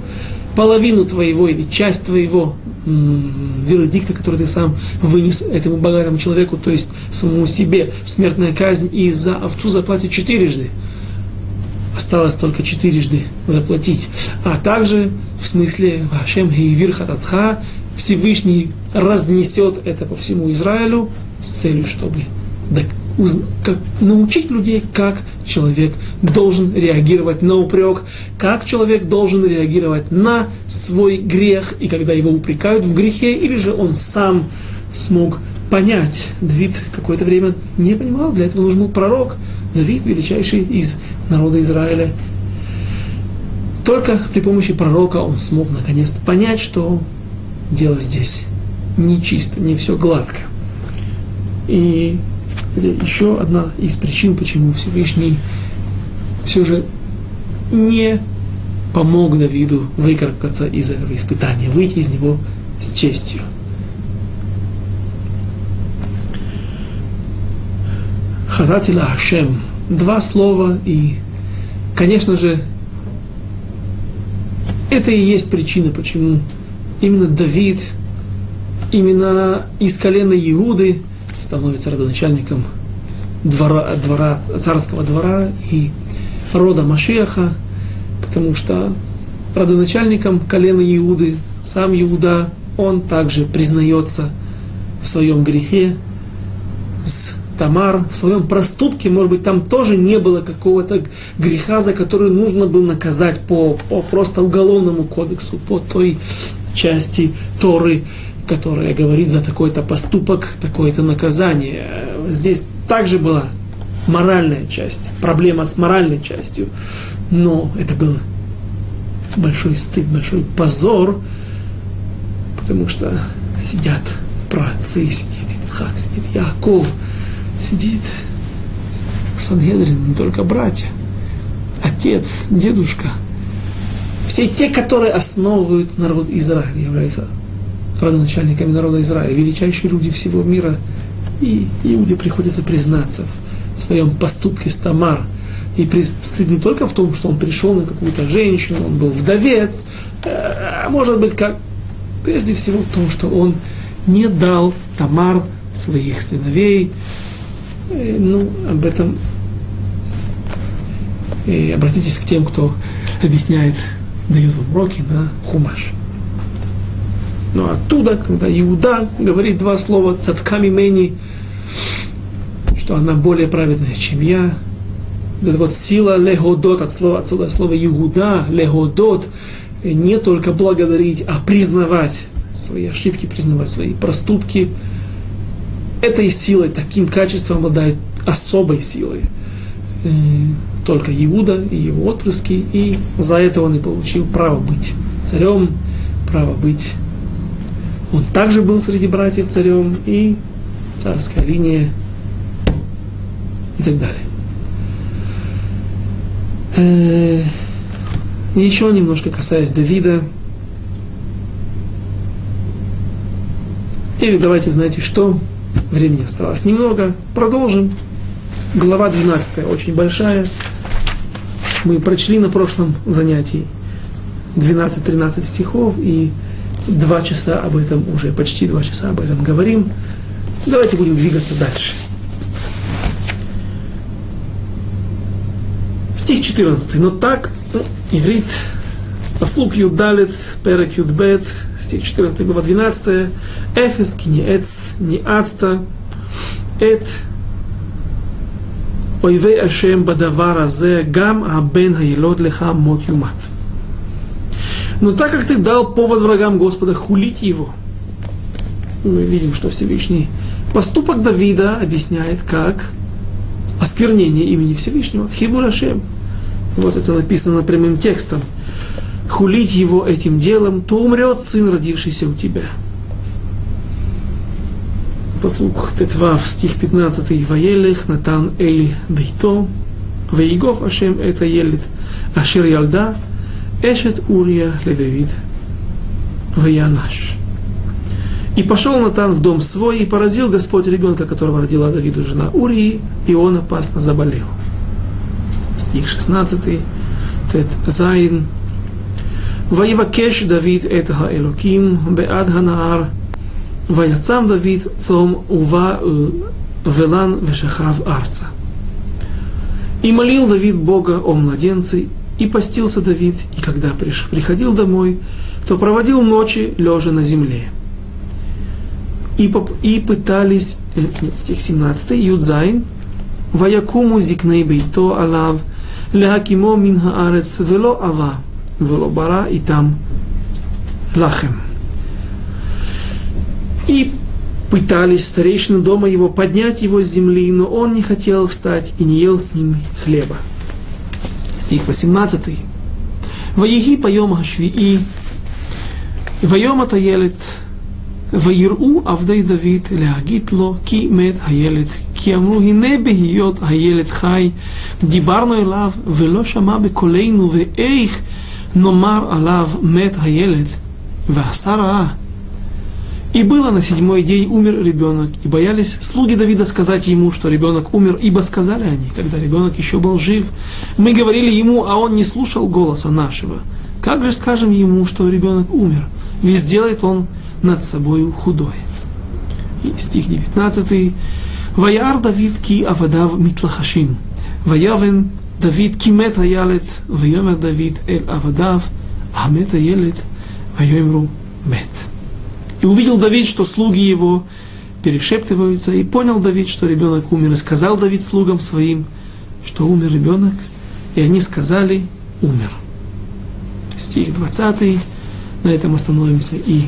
половину твоего или часть твоего вердикта, который ты сам вынес этому богатому человеку, то есть самому себе, смертная казнь, и за овцу заплатит четырежды. Осталось только четырежды заплатить. А также в смысле Вашем Гейвир Хататха Всевышний разнесет это по всему Израилю с целью, чтобы научить людей, как человек должен реагировать на упрек, как человек должен реагировать на свой грех, и когда его упрекают в грехе, или же он сам смог понять. Давид какое-то время не понимал, для этого нужен был пророк. Давид, величайший из народа Израиля. Только при помощи пророка он смог наконец-то понять, что дело здесь не чисто, не все гладко. И это еще одна из причин, почему Всевышний все же не помог Давиду выкарабкаться из этого испытания, выйти из него с честью. Хататила Хашем. Два слова и, конечно же, это и есть причина, почему именно Давид, именно из колена Иуды становится родоначальником двора, двора, царского двора и рода Машеха, потому что родоначальником колена Иуды, сам Иуда, он также признается в своем грехе с Тамар, в своем проступке, может быть, там тоже не было какого-то греха, за который нужно было наказать по, по просто уголовному кодексу, по той части Торы, которая говорит за такой-то поступок, такое-то наказание. Здесь также была моральная часть, проблема с моральной частью, но это был большой стыд, большой позор, потому что сидят праотцы, сидит Ицхак, сидит Яков, сидит Сангедрин, не только братья, отец, дедушка, все те, которые основывают народ Израиля, являются родоначальниками народа Израиля, величайшие люди всего мира, и Иуде приходится признаться в своем поступке с Тамар. И стыд не только в том, что он пришел на какую-то женщину, он был вдовец, а может быть, как прежде всего в том, что он не дал Тамар своих сыновей, ну, об этом и обратитесь к тем, кто объясняет, дает вам уроки на хумаш. Но оттуда, когда Иуда говорит два слова «цатками мени», что она более праведная, чем я, вот вот сила легодот от слова, отсюда слово Иуда, легодот, не только благодарить, а признавать свои ошибки, признавать свои проступки – этой силой, таким качеством обладает особой силой. Э, только Иуда и его отпрыски, и за это он и получил право быть царем, право быть. Он также был среди братьев царем, и царская линия, и так далее. Э, еще немножко касаясь Давида. Или давайте, знаете что, Времени осталось немного. Продолжим. Глава 12, очень большая. Мы прочли на прошлом занятии 12-13 стихов и два часа об этом уже, почти два часа об этом говорим. Давайте будем двигаться дальше. Стих 14. Но так, ну, иврит, Послуг Юдалит, Перек Юдбет, стих 14, глава 12. Эфес кинеец, не адста, эт ойвей ашем бадавара зе гам абен хайлот леха мот юмат. Но так как ты дал повод врагам Господа хулить его, мы видим, что Всевышний поступок Давида объясняет как осквернение имени Всевышнего, хилу Рашем. Вот это написано прямым текстом – Хулить его этим делом, то умрет сын, родившийся у тебя посук Тетвав, стих 15, Ваелех Натан Эйль Бейто, Ваигов Ашем это елит, Ашер Ялда, Эшет Урия Ледавид, Ваянаш. И пошел Натан в дом свой, и поразил Господь ребенка, которого родила Давиду жена Урии, и он опасно заболел. Стих 16, Тет Зайн, ויבקש דוד את האלוקים בעד הנהר Ваяцам Давид цом ува велан вешахав арца. И молил Давид Бога о младенце, и постился Давид, и когда приходил домой, то проводил ночи лежа на земле. И, и пытались, э, нет, стих 17, Юдзайн, Ваякуму зикней бейто алав, лехакимо мин хаарец, вело ава, Велобара и там Лахем. И пытались старейшины дома его поднять его с земли, но он не хотел встать и не ел с ним хлеба. Стих 18. Ваеги поем Ашвии, Ваем Атаелет, Ваиру Авдей Давид, леагитло Ки Мед Хаелет, Ки Амру Хине Бехиот Хаелет Хай, Дибарно Элав, Вело Шама ве Веэйх, номар алав мет хаелет вахсара. А. И было на седьмой день умер ребенок, и боялись слуги Давида сказать ему, что ребенок умер, ибо сказали они, когда ребенок еще был жив, мы говорили ему, а он не слушал голоса нашего. Как же скажем ему, что ребенок умер? Ведь сделает он над собою худой. И стих 19. Ваяр Давид ки авадав митлахашим. Ваявен Давид ки мет аялет. Вайомер Давид эль авадав. Амет аялет. Вайомру мет. И увидел Давид, что слуги его перешептываются, и понял Давид, что ребенок умер. И сказал Давид слугам своим, что умер ребенок, и они сказали, умер. Стих 20, на этом остановимся и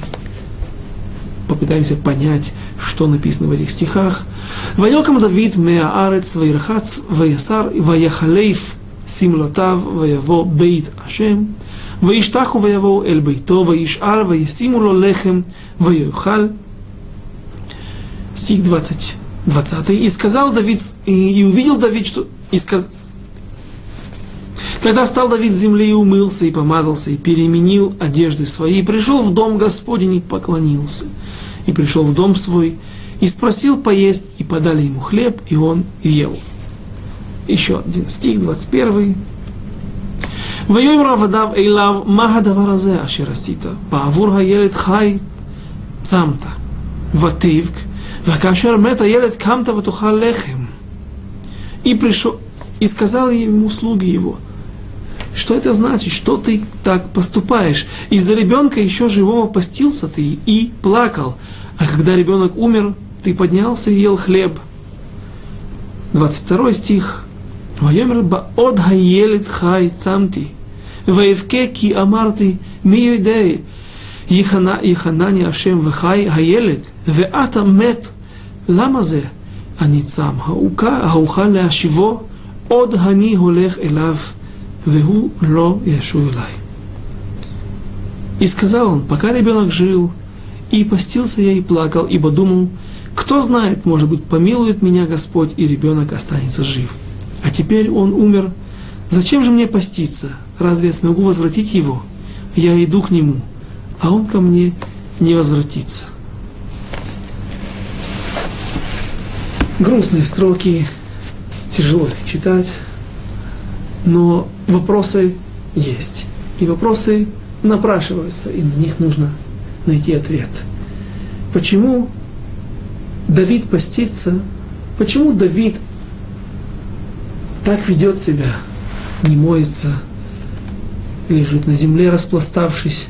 попытаемся понять, что написано в этих стихах. «Вайокам Давид меаарец вайрхац ваясар ваяхалейф симлотав ваяво бейт ашем ваиштаху ваяво эль бейто ваишал ваясиму ло лехем ваяхал» Стих 20. 20. И сказал Давид, и увидел Давид, что... И сказ... Тогда встал Давид с земли и умылся, и помазался, и переменил одежды свои, и пришел в дом Господень и поклонился И пришел в дом свой, и спросил поесть, и подали ему хлеб, и он ел. Еще один стих, 21. ויאמר עבדיו אליו, מה הדבר הזה אשר עשית? בעבור הילד חי צמת, ותבק, וכאשר מת הילד קמת ותאכל לחם. И пришел, и сказал ему слуги его, что это значит, что ты так поступаешь? Из-за ребенка еще живого постился ты и плакал, а когда ребенок умер, ты поднялся и ел хлеб. 22 стих. ויאמר בעוד הילד חי צמתי, ויבכה כי אמרתי מי יודע, יחנני השם וחי הילד, ואתה מת, למה זה? אני צם, האוכל להשיבו, עוד אני הולך אליו, вегу ло яшувилай. И сказал он, пока ребенок жил, и постился я и плакал, ибо думал, кто знает, может быть, помилует меня Господь, и ребенок останется жив. А теперь он умер. Зачем же мне поститься? Разве я смогу возвратить его? Я иду к нему, а он ко мне не возвратится. Грустные строки, тяжело их читать но вопросы есть. И вопросы напрашиваются, и на них нужно найти ответ. Почему Давид постится? Почему Давид так ведет себя, не моется, лежит на земле, распластавшись,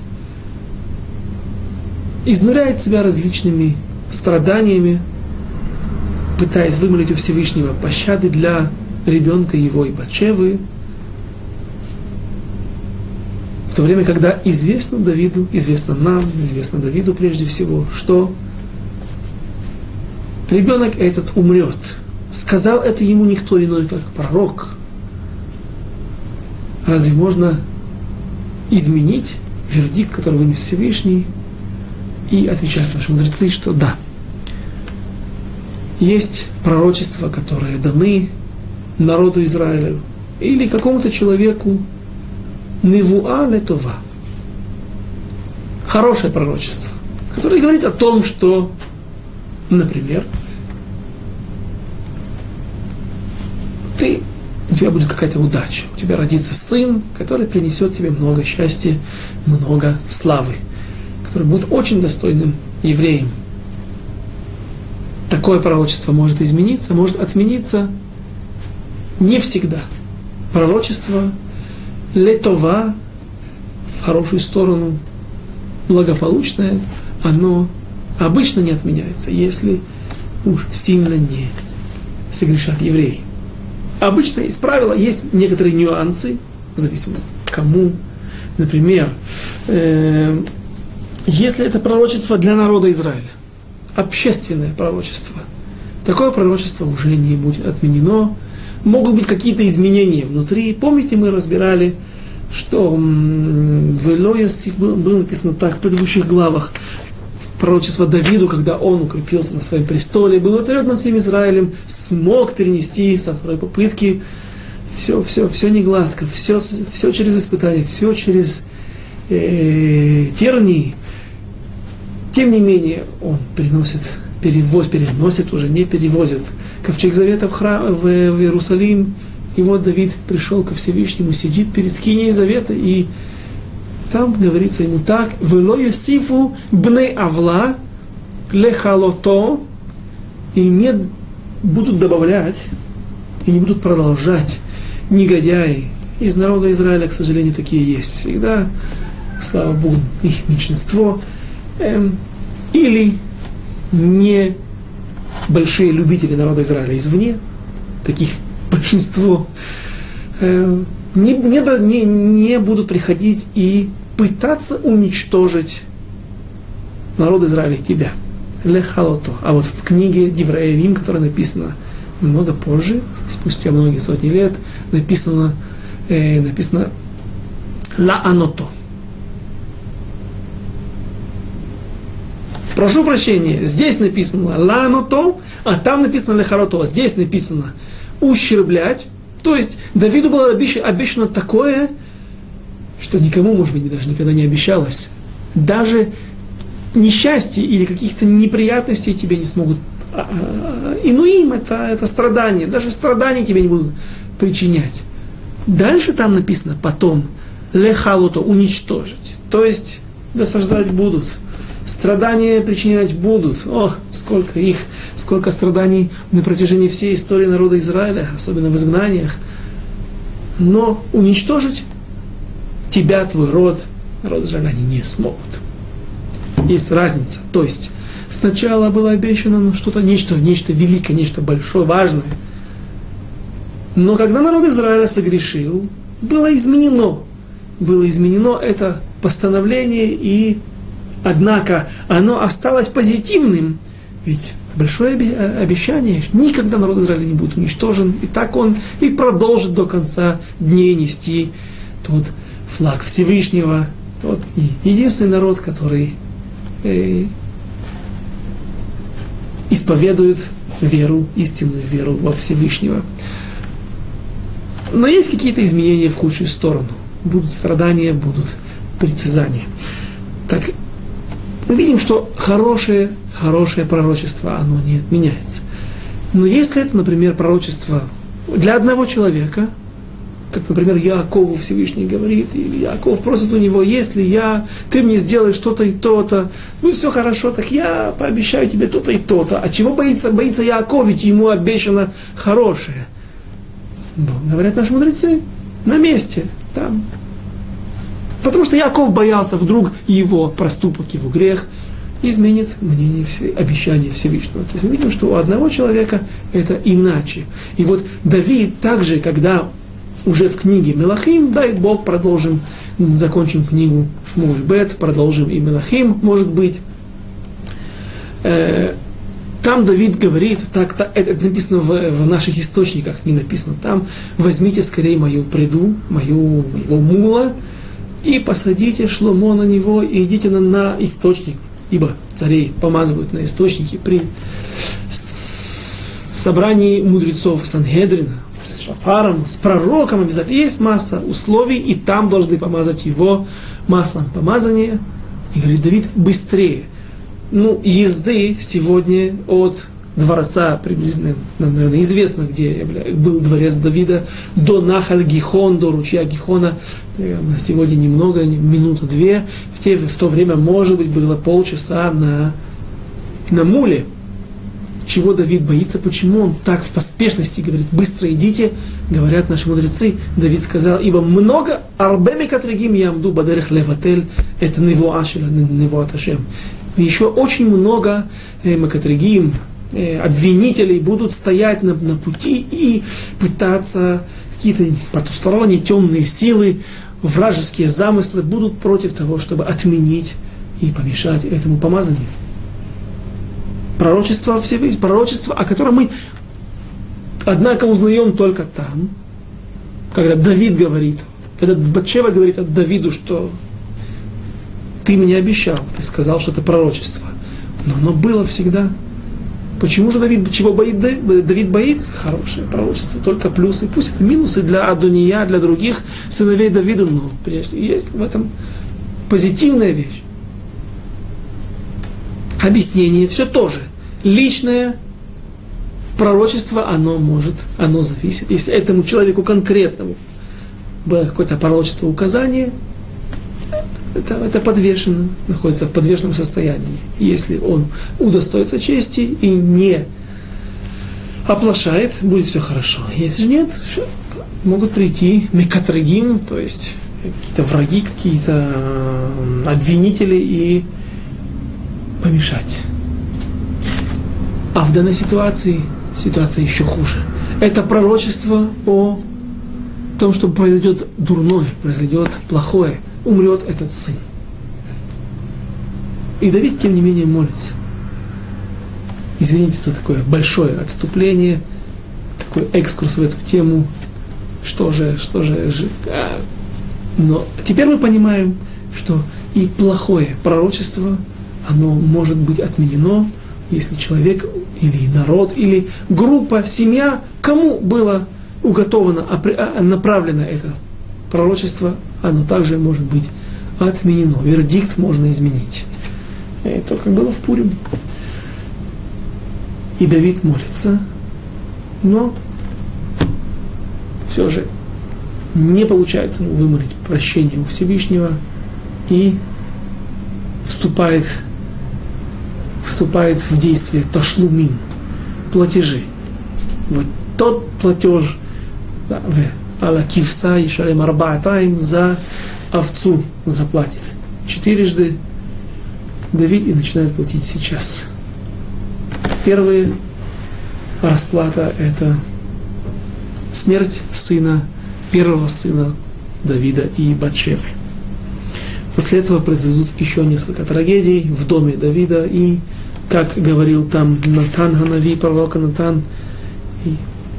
изнуряет себя различными страданиями, пытаясь вымолить у Всевышнего пощады для ребенка его и Бачевы, в то время, когда известно Давиду, известно нам, известно Давиду прежде всего, что ребенок этот умрет – Сказал это ему никто иной, как пророк. Разве можно изменить вердикт, который вынес Всевышний? И отвечают наши мудрецы, что да. Есть пророчества, которые даны народу Израиля или какому-то человеку Невуа Летова. Хорошее пророчество, которое говорит о том, что, например, ты, у тебя будет какая-то удача, у тебя родится сын, который принесет тебе много счастья, много славы, который будет очень достойным евреем. Такое пророчество может измениться, может отмениться не всегда. Пророчество летова в хорошую сторону, благополучное, оно обычно не отменяется, если уж сильно не согрешат евреи. Обычно из правила есть некоторые нюансы, в зависимости кому. Например, э, если это пророчество для народа Израиля, общественное пророчество, такое пророчество уже не будет отменено. Могут быть какие-то изменения внутри. Помните, мы разбирали, что в Элоясив было написано так в предыдущих главах, пророчество Давиду, когда он укрепился на своем престоле, был царем над всем Израилем, смог перенести со второй попытки все, все, все не гладко, все, все через испытания, все через э, тернии. Тем не менее, он переносит, перевоз, переносит уже, не перевозит ковчег завета в, храм, в, в Иерусалим. И вот Давид пришел ко Всевышнему, сидит перед скиней завета, и там говорится ему так, «Вело Йосифу бне Авла лехалото», и не будут добавлять, и не будут продолжать негодяи. Из народа Израиля, к сожалению, такие есть всегда. Слава Богу, их меньшинство. Эм, или не большие любители народа Израиля извне, таких большинство, эм, не, не, не будут приходить и пытаться уничтожить народ Израиля, тебя. Лехалото. А вот в книге Девраевим, которая написана намного позже, спустя многие сотни лет, написано, э, написано Ла Аното. Прошу прощения, здесь написано Ла Аното, а там написано Лехарото. Здесь написано ущерблять. То есть Давиду было обещано такое, что никому, может быть, даже никогда не обещалось. Даже несчастье или каких-то неприятностей тебе не смогут. А, а, инуим это, это страдание. Даже страдания тебе не будут причинять. Дальше там написано потом лехалуто уничтожить. То есть досаждать будут. Страдания причинять будут. О, сколько их, сколько страданий на протяжении всей истории народа Израиля, особенно в изгнаниях. Но уничтожить тебя, твой род, народ Израиля, они не смогут. Есть разница. То есть, сначала было обещано что-то, нечто, нечто великое, нечто большое, важное. Но когда народ Израиля согрешил, было изменено. Было изменено это постановление, и однако оно осталось позитивным. Ведь большое обещание, никогда народ Израиля не будет уничтожен, и так он и продолжит до конца дней нести тот флаг Всевышнего, тот единственный народ, который э, исповедует веру, истинную веру во Всевышнего. Но есть какие-то изменения в худшую сторону. Будут страдания, будут притязания. Так мы видим, что хорошее, хорошее пророчество, оно не отменяется. Но если это, например, пророчество для одного человека – как, например, Якову Всевышний говорит, и Яков просит у него, если я, ты мне сделаешь что-то и то-то, ну все хорошо, так я пообещаю тебе то-то и то-то. А чего боится, боится Яков, ведь ему обещано хорошее. Говорят наши мудрецы, на месте, там. Потому что Яков боялся, вдруг его проступок, его грех изменит мнение, обещание Всевышнего. То есть мы видим, что у одного человека это иначе. И вот Давид также, когда уже в книге Мелахим, дай Бог, продолжим, закончим книгу Шмуль Бет, продолжим и Мелахим, может быть. Э, там Давид говорит, так, так это написано в, в наших источниках, не написано там, возьмите скорее мою преду, мою, моего мула, и посадите шломо на него, и идите на, на источник, ибо царей помазывают на источники при собрании мудрецов Сангедрина, с шафаром, с пророком обязательно. Есть масса условий, и там должны помазать его маслом помазания. И говорит Давид, быстрее. Ну, езды сегодня от дворца, приблизительно, наверное, известно, где был дворец Давида, до Нахаль Гихон, до ручья Гихона, на сегодня немного, минута две, в, те, в то время, может быть, было полчаса на, на муле, чего Давид боится, почему он так в поспешности говорит, быстро идите, говорят наши мудрецы, Давид сказал, ибо много арбеми катригим ямду бадерех леватель, это него ашеля, него аташем. Еще очень много э, макатригим, обвинителей будут стоять на, на пути и пытаться какие-то потусторонние темные силы, вражеские замыслы будут против того, чтобы отменить и помешать этому помазанию пророчество, Всевышнего, пророчество, о котором мы, однако, узнаем только там, когда Давид говорит, когда Батчева говорит от Давиду, что ты мне обещал, ты сказал, что это пророчество. Но оно было всегда. Почему же Давид, чего боит Давид боится? Хорошее пророчество, только плюсы. Пусть это минусы для Адония, для других сыновей Давида, но прежде есть в этом позитивная вещь. объяснение, все тоже. Личное пророчество, оно может, оно зависит. Если этому человеку конкретному было какое-то пророчество, указание, это, это подвешено, находится в подвешенном состоянии. Если он удостоится чести и не оплошает, будет все хорошо. Если же нет, могут прийти мекатрагим, то есть какие-то враги, какие-то э, обвинители и помешать. А в данной ситуации ситуация еще хуже. Это пророчество о том, что произойдет дурное, произойдет плохое, умрет этот сын. И Давид, тем не менее, молится. Извините за такое большое отступление, такой экскурс в эту тему. Что же, что же, а, но теперь мы понимаем, что и плохое пророчество, оно может быть отменено, если человек или народ, или группа, семья, кому было уготовано, а, направлено это пророчество, оно также может быть отменено. Вердикт можно изменить. Это как было в Пурим. И Давид молится, но все же не получается ему вымолить прощение у Всевышнего и вступает, вступает в действие ташлумин, платежи. Вот тот платеж, да, Ала кивса и шалем арбаатаем за овцу заплатит. Четырежды Давид и начинает платить сейчас. Первая расплата – это смерть сына первого сына Давида и Батшевы. После этого произойдут еще несколько трагедий в доме Давида, и, как говорил там Натан Ханави, пророк Натан, и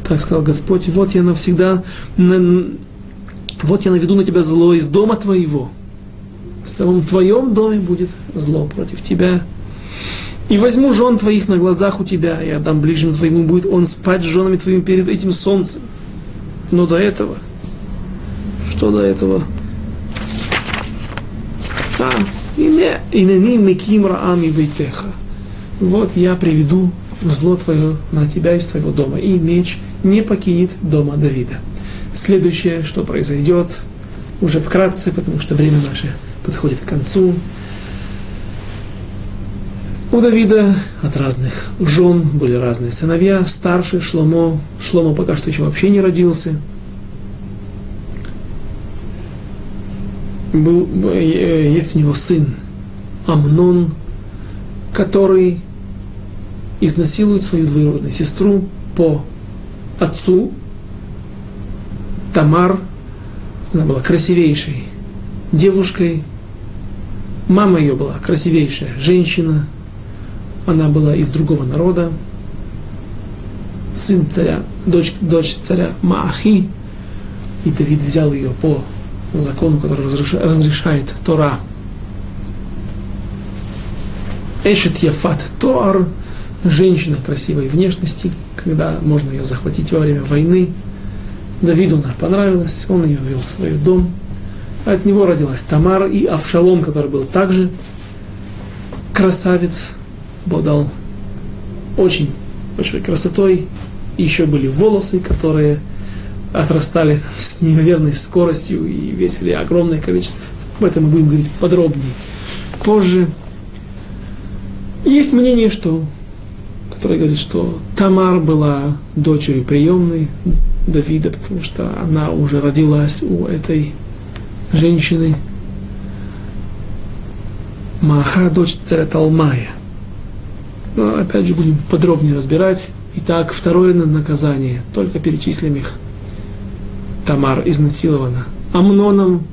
так сказал Господь, вот я навсегда, вот я наведу на тебя зло из дома твоего. В самом твоем доме будет зло против тебя. И возьму жен твоих на глазах у тебя, и отдам ближнему твоему, будет он спать с женами твоими перед этим солнцем. Но до этого – что до этого? А, инени меким раами бейтеха. Вот я приведу зло твое на тебя из твоего дома, и меч не покинет дома Давида. Следующее, что произойдет, уже вкратце, потому что время наше подходит к концу. У Давида от разных жен были разные сыновья. Старший Шломо. Шломо пока что еще вообще не родился. был, э, есть у него сын Амнон, который изнасилует свою двоюродную сестру по отцу. Тамар, она была красивейшей девушкой, мама ее была красивейшая женщина, она была из другого народа, сын царя, дочь, дочь царя Маахи, и Давид взял ее по закону, который разрешает Тора. Эшет Яфат Тоар, женщина красивой внешности, когда можно ее захватить во время войны. Давиду она понравилась, он ее ввел в свой дом. От него родилась Тамара и Авшалом, который был также красавец, обладал очень большой красотой. И еще были волосы, которые отрастали с неимоверной скоростью и весили огромное количество. Об этом мы будем говорить подробнее позже. Есть мнение, что, которое говорит, что Тамар была дочерью приемной Давида, потому что она уже родилась у этой женщины. Маха, дочь царя Талмая. Но опять же будем подробнее разбирать. Итак, второе наказание, только перечислим их Тамар изнасилована Амноном.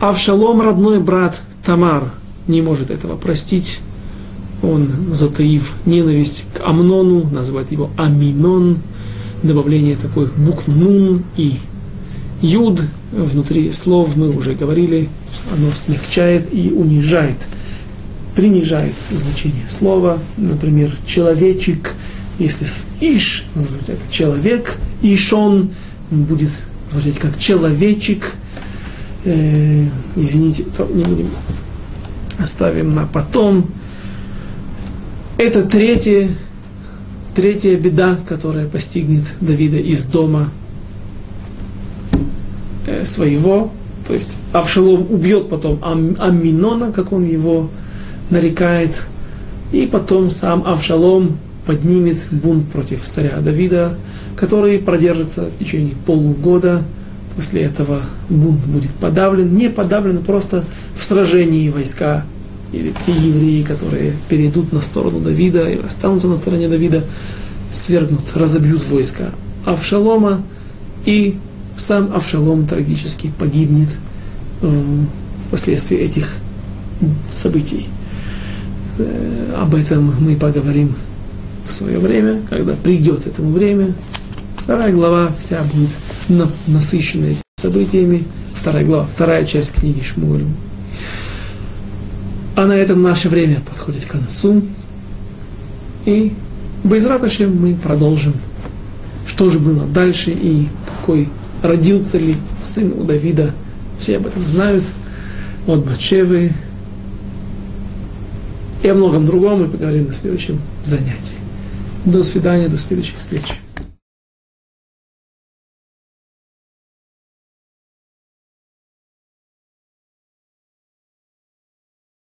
Авшалом, родной брат Тамар, не может этого простить. Он, затаив ненависть к Амнону, называет его Аминон, добавление таких букв Нун и Юд внутри слов, мы уже говорили, оно смягчает и унижает, принижает значение слова. Например, человечек, если с Иш звучит это человек, Ишон – будет звучать как человечек. Э, извините, то не будем оставим на потом. Это третья, третья беда, которая постигнет Давида из дома э, своего. То есть Авшалом убьет потом Ам, Аминона, как он его нарекает, и потом сам Авшалом поднимет бунт против царя Давида, который продержится в течение полугода. После этого бунт будет подавлен, не подавлен, просто в сражении войска или те евреи, которые перейдут на сторону Давида или останутся на стороне Давида, свергнут, разобьют войска Авшалома, и сам Авшалом трагически погибнет э, впоследствии этих событий. Э, об этом мы поговорим в свое время, когда придет этому время. Вторая глава вся будет на, насыщенной событиями. Вторая глава, вторая часть книги Шмуэль. А на этом наше время подходит к концу. И без мы продолжим, что же было дальше и какой родился ли сын у Давида. Все об этом знают. От Бачевы. И о многом другом мы поговорим на следующем занятии. До свидания, до следующих встреч.